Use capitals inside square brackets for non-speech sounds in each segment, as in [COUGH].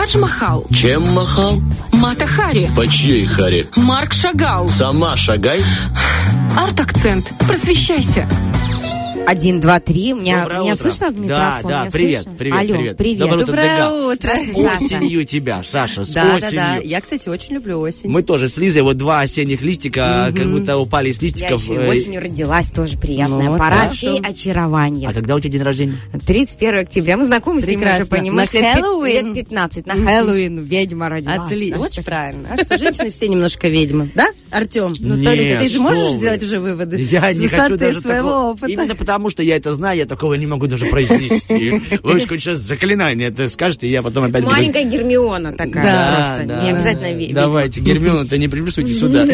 Тадж Махал, Чем махал? Мата Хари, По чьей харе? Марк Шагал. Сама шагай. Арт-акцент. Просвещайся. Один, два, три. Меня, Доброе меня утро. слышно в микрофон? Да, да, Меня привет, слышно? привет, Алло, привет. привет. Доброе утро, Доброе Дега. утро, С осенью тебя, Саша, с Да, да, осенью. да. Я, кстати, очень люблю осень. Мы тоже с Лизой, вот два осенних листика, как будто упали с Я листиков. еще и э, осенью родилась, тоже приятная Ну, пора. хорошо. Чей очарование. А когда у тебя день рождения? 31 октября. Мы знакомы с ним уже, Прекрасно. понимаешь, На Хэллоуин? лет 15. На Хэллоуин ведьма родилась. Отлично, очень правильно. А что, женщины все немножко ведьмы, да, Артем? Ну, Нет, Толик, ты же можешь вы. сделать уже выводы Я с не хочу даже своего такого. опыта. Именно потому, что я это знаю, я такого не могу даже произнести. Вы хоть сейчас заклинание это скажете, я потом опять. Маленькая Гермиона такая Да, просто. да. Не обязательно ведьма. Давайте, Гермиона-то не приплюсуйте сюда.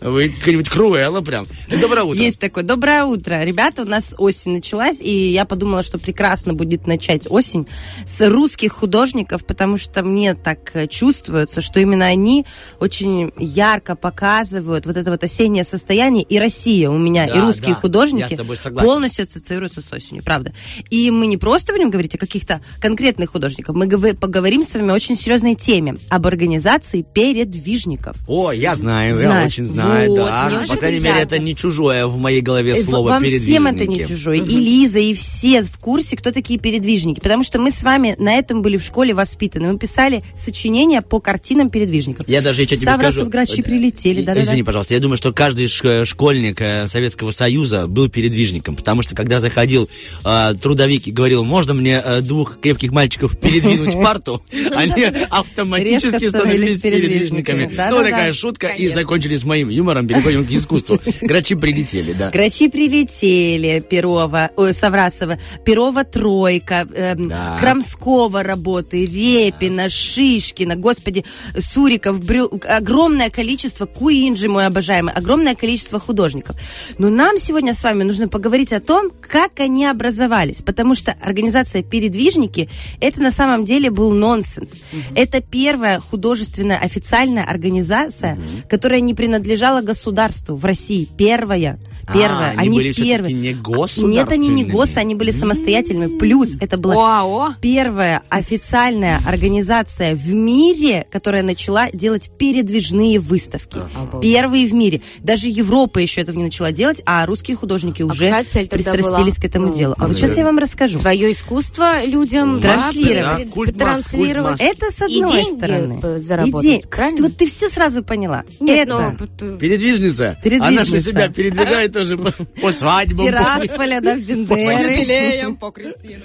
Вы какая-нибудь Круэлла прям. Доброе утро. Есть такое. Доброе утро. Ребята, у нас осень началась, и я подумала, что прекрасно будет начать осень с русских художников, потому что мне так э, чувствуется, что именно они очень ярко показывают вот это вот осеннее состояние, и Россия у меня, Да, и русские да, я художники полностью ассоциируются с осенью, правда. И мы не просто будем говорить о каких-то конкретных художниках, мы говор- поговорим с вами о очень серьезной теме, об организации передвижников. О, я знаю, я Знаешь. очень знаю, Вот, да. По крайней мере, это не чужое в моей голове Э, слово Вам всем это не «передвижники». чужое. И Лиза, и все в курсе, кто такие передвижники. Потому что мы с вами на этом были в школе воспитаны. Мы писали сочинения по картинам передвижников. Я даже еще тебе Саврасов, скажу... Грачи прилетели, Э, да-да-да. Извини, пожалуйста, я думаю, что каждый ш- школьник э, Советского Союза был передвижником, потому что когда заходил э, трудовик и говорил, можно мне э, двух крепких мальчиков передвинуть парту, [LAUGHS] они автоматически становились передвижниками. Ну, такая шутка, и закончили с моим юмором, переходим к искусству. Грачи прилетели, да. Грачи прилетели, Перова, ой, Саврасова, Перова тройка, эм. Крамского работы, Репина, Шишкина, господи, Суриков, огромное количество, Куинджи мой обожаемый, огромное количество художников. Но нам сегодня с вами нужно поговорить о том, как они образовались, потому что организация «Передвижники» это на самом деле был нонсенс. Это первая художественная официальная организация, которая не принадлежала государству в России. Первая. Первая. А, они были всё-таки не Нет, они не государственными. гос, они были самостоятельными. Плюс это была ОАО. первая официальная организация в мире, которая начала делать передвижные выставки. Первые в мире. Даже Европа еще этого не начала делать, а русские художники уже цель тогда пристрастились была? к этому Ну, делу. А вот ну, сейчас да. я вам расскажу. Свое искусство людям Транслировать. да, Культ масс, транслировать. Это с И одной деньги стороны. заработать, И день-? Вот ты все сразу поняла. Нет, это ну, п- Передвижница. Передвижница. Она же себя передвигает тоже по, свадьбам. Тирасполя до [LAUGHS] Бендеры. по Кристину.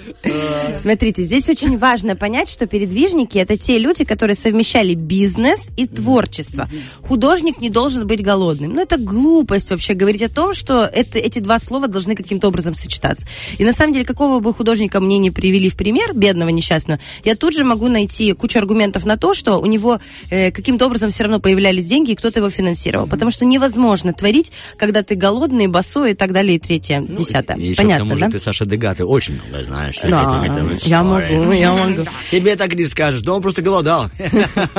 Смотрите, здесь очень важно понять, что передвижники это те люди, которые совмещали бизнес и творчество. Художник не должен быть голодным. Ну, это глупость вообще говорить о том, что это, эти два слова должны каким-то образом сочетаться. И на самом деле, какого бы художника мне не привели в пример, бедного, несчастного, я тут же могу найти кучу аргументов на то, что у него э, каким-то образом все равно появлялись деньги, и кто-то его финансировал. Потому что невозможно творить, когда ты голодный, босой и так далее, и третье, десятое. И еще к Понятно, тому да? же ты, Саша Дега, ты очень много знаешь. Да, я могу, я могу. Тебе так не скажешь, да он просто голодал.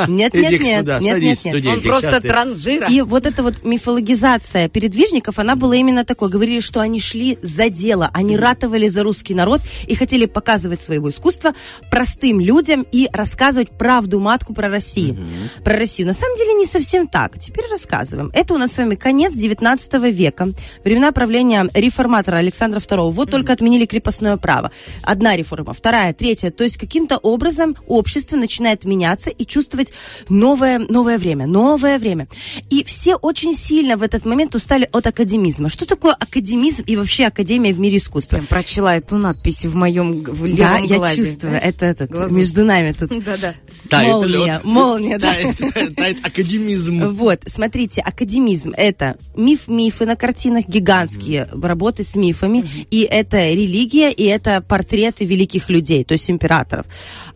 Нет, [LAUGHS] Иди нет, нет, сюда, нет, садись, нет, нет. Он просто транжира. И вот эта вот мифологизация передвижников, она была именно такой. Говорили, что они шли за дело, они ратовали за русский народ и хотели показывать своего искусства простым людям и рассказывать правду матку про Россию. Про Россию. На самом деле не совсем так. Теперь рассказываем. Это у нас с вами конец 19 века. Времена правления реформатора Александра II. Вот только отменили крепостное право. Одна реформа, вторая, третья. То есть каким-то образом общество начинает меняться и чувствовать новое, новое время, новое время. И все очень сильно в этот момент устали от академизма. Что такое академизм и вообще академия в мире искусства? Прям прочла эту надпись в моем в левом Да, я глазе. чувствую. Это, это Глазу. между нами тут. [LAUGHS] Да-да. Молния, молния, да. Тает, [LAUGHS] тает академизм. Вот, смотрите, академизм – это миф-мифы на картинах, гигантские работы с мифами, и это религия, и это портреты великих людей, то есть императоров.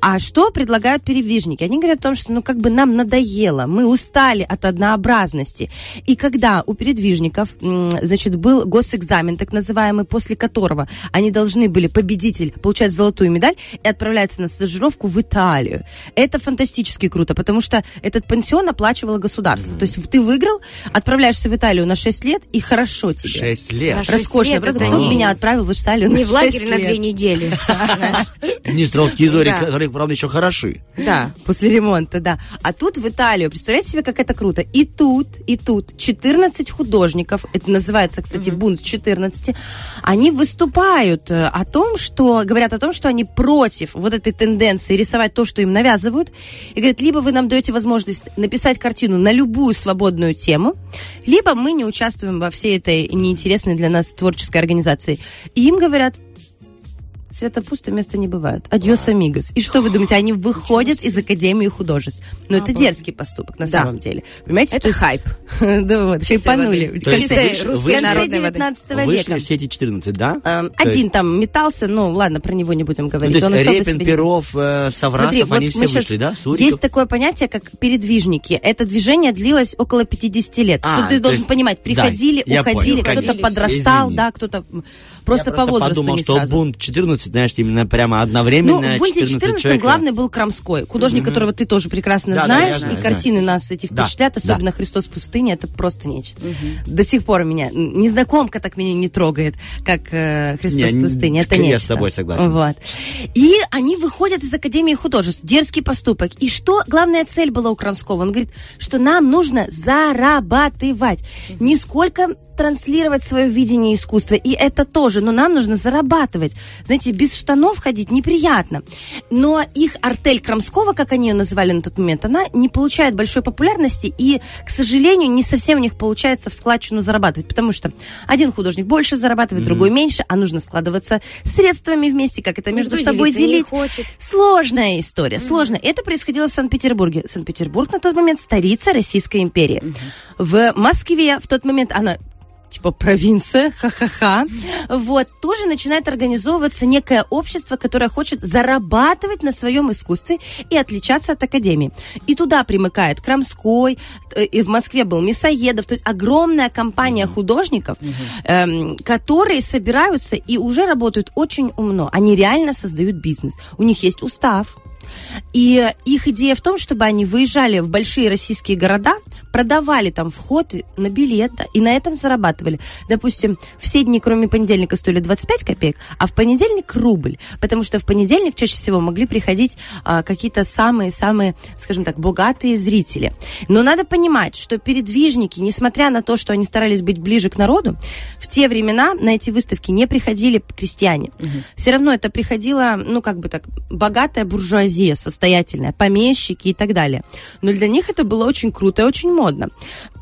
А что предлагают передвижники? Они говорят о том, что ну как бы нам надоело, мы устали от однообразности, популярности. И когда у передвижников, значит, был госэкзамен, так называемый, после которого они должны были, победитель, получать золотую медаль и отправляться на стажировку в Италию. Это фантастически круто, потому что этот пенсион оплачивало государство. То есть ты выиграл, отправляешься в Италию на 6 лет, и хорошо тебе. Шесть лет. На шесть Роскошно, лет правда? Кто не- меня отправил в Италию Не в лагерь 6 на лет? две недели. [LAUGHS] знаешь. Днестровские зори, которые, правда, еще хороши. Да. После ремонта, да. А тут в Италию, представляете себе, как это круто. И тут, и тут 14 художников, это называется, кстати, бунт 14, они выступают э, о том, что, говорят о том, что они против вот этой тенденции рисовать то, что им навязывают. И говорят, либо вы нам даете возможность написать картину на любую свободную тему, либо мы не участвуем во всей этой неинтересной для нас творческой организации. И им говорят, Света пусто, места не бывает. Адьос, амигос. И что вы думаете, они выходят из Академии художеств. Но это дерзкий поступок на Да. самом деле. Понимаете? Это хайп. [LAUGHS] Да вот, хайпанули. вышли- вышли- воды. 19 Вышли века. все эти 14, да? Эм, Один там метался, ну ладно, про него не будем Ну, говорить. то есть Репин, Перов, э, Саврасов, они все вышли, да? Есть такое понятие, как передвижники. Это движение длилось около 50 лет. А, Что ты должен понимать, приходили, я уходили, кто-то подрастал, да, кто-то просто Я по возрасту подумал, не что сразу. бунт 14, знаешь, именно прямо одновременно Ну, в бунте 14 14 человек. главный был Крамской, художник, которого ты тоже прекрасно Да, да, знаешь, я знаю, и картины нас эти Да, впечатляют, да. особенно «Христос в пустыне», это просто нечто. До сих пор меня, незнакомка так меня не трогает, как э, «Христос Не, в пустыне», это я нечто. с тобой согласен. Вот. И они выходят из Академии художеств, дерзкий поступок. И что главная цель была у Крамского? Он говорит, что нам нужно зарабатывать. Не сколько транслировать свое видение искусства, и это тоже, но нам нужно зарабатывать. Знаете, без штанов ходить неприятно. Но их артель Крамского, как они ее называли на тот момент, она не получает большой популярности, и, к сожалению, не совсем у них получается в складчину зарабатывать, потому что один художник больше зарабатывает, другой меньше, а нужно складываться средствами вместе, как это между Никто собой делить. хочет. Сложная история, сложная. Это происходило в Санкт-Петербурге. Санкт-Петербург на тот момент столица Российской империи. В Москве в тот момент она типа провинция, ха-ха-ха, вот, тоже начинает организовываться некое общество, которое хочет зарабатывать на своем искусстве и отличаться от академии. И туда примыкает Крамской, э, и в Москве был Мясоедов, то есть огромная компания художников, эм, которые собираются и уже работают очень умно. Они реально создают бизнес. У них есть устав, и их идея в том, чтобы они выезжали в большие российские города, продавали там вход на билет, да, и на этом зарабатывали. Допустим, все дни, кроме понедельника, стоили 25 копеек, а в понедельник рубль. Потому что в понедельник чаще всего могли приходить а, какие-то самые-самые, скажем так, богатые зрители. Но надо понимать, что передвижники, несмотря на то, что они старались быть ближе к народу, в те времена на эти выставки не приходили крестьяне. Все равно это приходила, ну, как бы так, богатая буржуазия, состоятельная, помещики и так далее. Но для них это было очень круто и очень модно.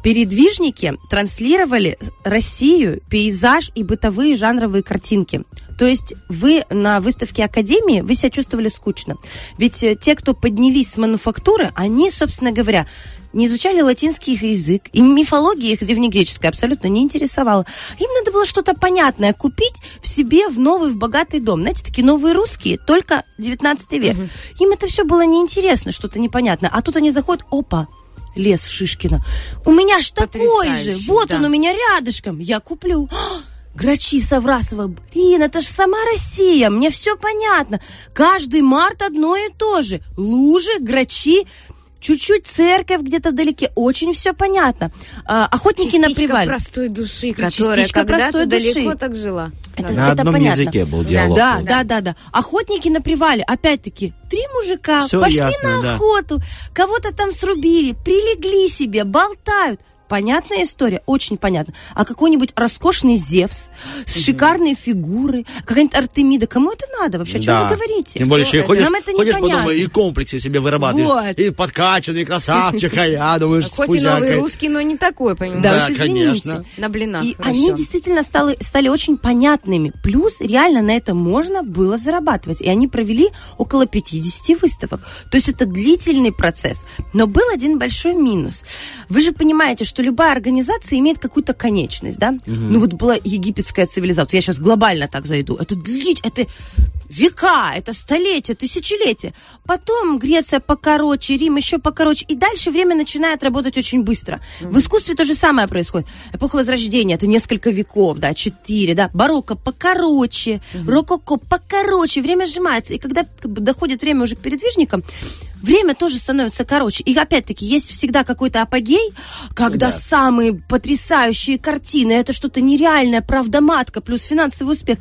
Передвижники транслировали Россию, пейзаж и бытовые жанровые картинки. То есть вы на выставке Академии, вы себя чувствовали скучно. Ведь э, те, кто поднялись с мануфактуры, они, собственно говоря, не изучали латинский язык, и мифология их древнегреческая абсолютно не интересовала. Им надо было что-то понятное купить в себе в новый, в богатый дом. Знаете, такие новые русские, только 19 век. Им это все было неинтересно, что-то непонятное. А тут они заходят, опа, лес Шишкина. У меня ж такой же, вот да. он у меня рядышком, я куплю. Грачи Саврасова, блин, это же сама Россия, мне все понятно. Каждый март одно и то же. Лужи, грачи, чуть-чуть церковь где-то вдалеке, очень все понятно. А, охотники на Частичка привале. простой души, которая когда-то простой души. далеко так жила. Это, На это одном понятно. языке был диалог. Да, да, да, да. Охотники на привале, опять-таки, три мужика Всё пошли ясно, на да. охоту, кого-то там срубили, прилегли себе, болтают. Понятная история, очень понятно. А какой-нибудь роскошный Зевс с шикарной фигурой, какая-нибудь Артемида, кому это надо вообще? О чем Да. вы говорите? Тем более, Что еще это? ходишь, Нам это ходишь по непонятно. дому и комплексы себе вырабатываешь. Вот. И подкачанный красавчик, а я думаешь, Хоть и новый русский, но не такой, понимаешь? Да, Да, конечно. На блинах. И хорошо. они действительно стали, стали очень понятными. Плюс реально на это можно было зарабатывать. И они провели около 50 выставок. То есть это длительный процесс. Но был один большой минус. Вы же понимаете, что любая организация имеет какую-то конечность, да? Ну вот была египетская цивилизация, я сейчас глобально так зайду. Это длить, это века, это столетия, тысячелетия. Потом Греция покороче, Рим еще покороче. И дальше время начинает работать очень быстро. В искусстве то же самое происходит. Эпоха Возрождения, это несколько веков, да, четыре, да. Барокко покороче, рококо покороче. Время сжимается. И когда доходит время уже к передвижникам, время тоже становится короче. И опять-таки есть всегда какой-то апогей, когда Да. самые потрясающие картины, это что-то нереальное, правда матка, плюс финансовый успех.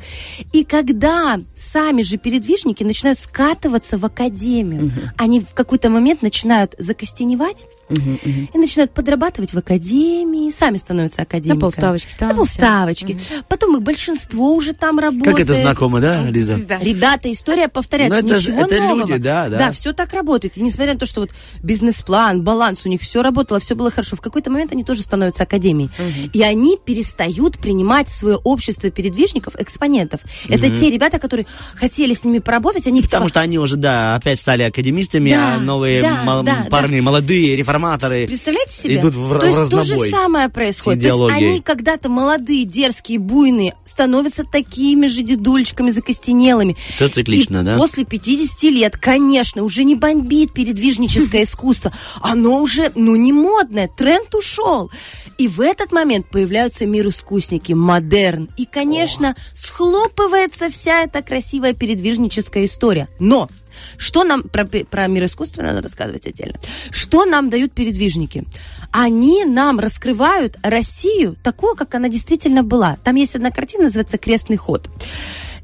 И когда сами же передвижники начинают скатываться в академию, они в какой-то момент начинают закостеневать и начинают подрабатывать в академии, сами становятся академиками. полставочки там, На полставочки. Потом их большинство уже там работает. Как это знакомо, да, Лиза? Да. Ребята, история повторяется. Ну, это Ничего это нового. люди, да, да. Да, все так работает. И несмотря на то, что вот бизнес-план, баланс у них все работало, все было хорошо, в какой-то момент они тоже становятся академией. И они перестают принимать в свое общество передвижников экспонентов. Это те ребята, которые хотели с ними поработать, они Потому типа, что они уже, да, опять стали академистами, Да, а новые да, мал- да, парни, молодые реформаторы Представляете себе? идут в, то в есть то же разнобой. Самое происходит. с То есть они когда-то молодые, дерзкие, буйные, становятся такими же дедульчиками закостенелыми. Всё циклично, И да? После 50 лет, конечно, уже не бомбит передвижническое [LAUGHS] искусство. Оно уже, ну, не модное, тренд ушел. И в этот момент появляются мир-искусники, модерн. И, конечно, схлопывается вся эта красивая передвижническая история. Но что нам про, про мир искусства надо рассказывать отдельно? Что нам дают передвижники? Они нам раскрывают Россию такую, как она действительно была. Там есть одна картина, называется «Крестный ход».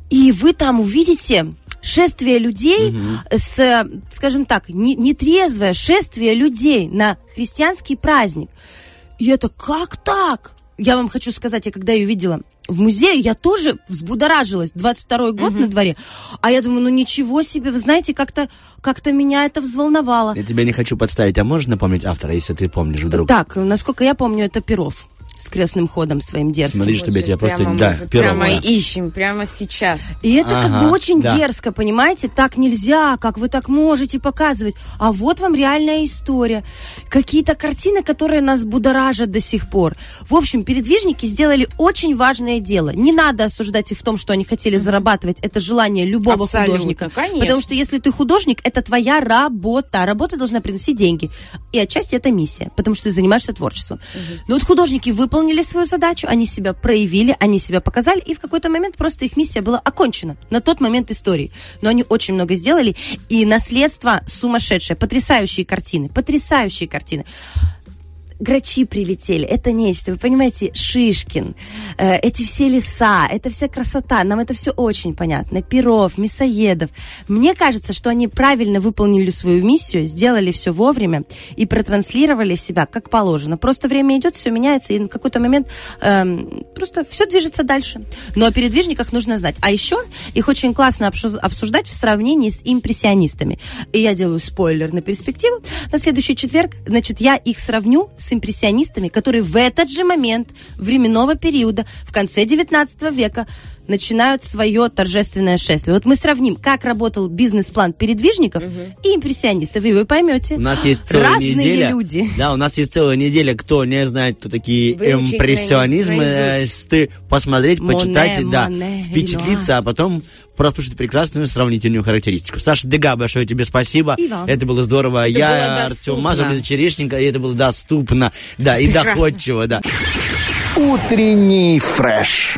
И вы там увидите шествие людей с, э, скажем так, не- нетрезвое шествие людей на христианский праздник. И это как так? Я вам хочу сказать, я когда ее видела в музее, я тоже взбудоражилась. 22-й год на дворе. А я думаю, ну ничего себе, вы знаете, как-то как меня это взволновало. Я тебя не хочу подставить, а можешь напомнить автора, если ты помнишь вдруг? Так, насколько я помню, это Перов с крестным ходом своим дерзким. Смотри, чтобы я тебя просто... Прямо Да, мы. Прямо ищем, прямо сейчас. И это как Ага, бы очень да. дерзко, понимаете? Так нельзя, как вы так можете показывать. А вот вам реальная история. Какие-то картины, которые нас будоражат до сих пор. В общем, передвижники сделали очень важное дело. Не надо осуждать их в том, что они хотели зарабатывать. Это желание любого Абсолютно, художника. конечно. Потому что если ты художник, это твоя работа. Работа должна приносить деньги. И отчасти это миссия, потому что ты занимаешься творчеством. Но вот художники выполнили свою задачу, они себя проявили, они себя показали, и в какой-то момент просто их миссия была окончена на тот момент истории. Но они очень много сделали, и наследство сумасшедшее, потрясающие картины, потрясающие картины грачи прилетели, это нечто, вы понимаете, Шишкин, э, эти все леса, это вся красота, нам это все очень понятно, Перов, Мясоедов. Мне кажется, что они правильно выполнили свою миссию, сделали все вовремя и протранслировали себя как положено. Просто время идет, все меняется, и на какой-то момент эм, просто все движется дальше. Но о передвижниках нужно знать. А еще их очень классно обсуждать в сравнении с импрессионистами. И я делаю спойлер на перспективу. На следующий четверг, значит, я их сравню с импрессионистами, которые в этот же момент временного периода, в конце 19 века, начинают свое торжественное шествие. Вот мы сравним, как работал бизнес-план передвижников и импрессионистов, и вы поймете. У нас есть целая Разные неделя. люди. Да, у нас есть целая неделя. Кто не знает, кто такие Выучить импрессионизмы, наизусть. э, ты посмотреть, Моне, почитать, да, Моне, впечатлиться, а потом прослушать прекрасную сравнительную характеристику. Саша Дега, большое тебе спасибо. И. Это было здорово. Это Я было Артем. Мазур, Лиза Черешенко, и это было доступно. Да, и Прекрасно. доходчиво, да. Утренний фреш.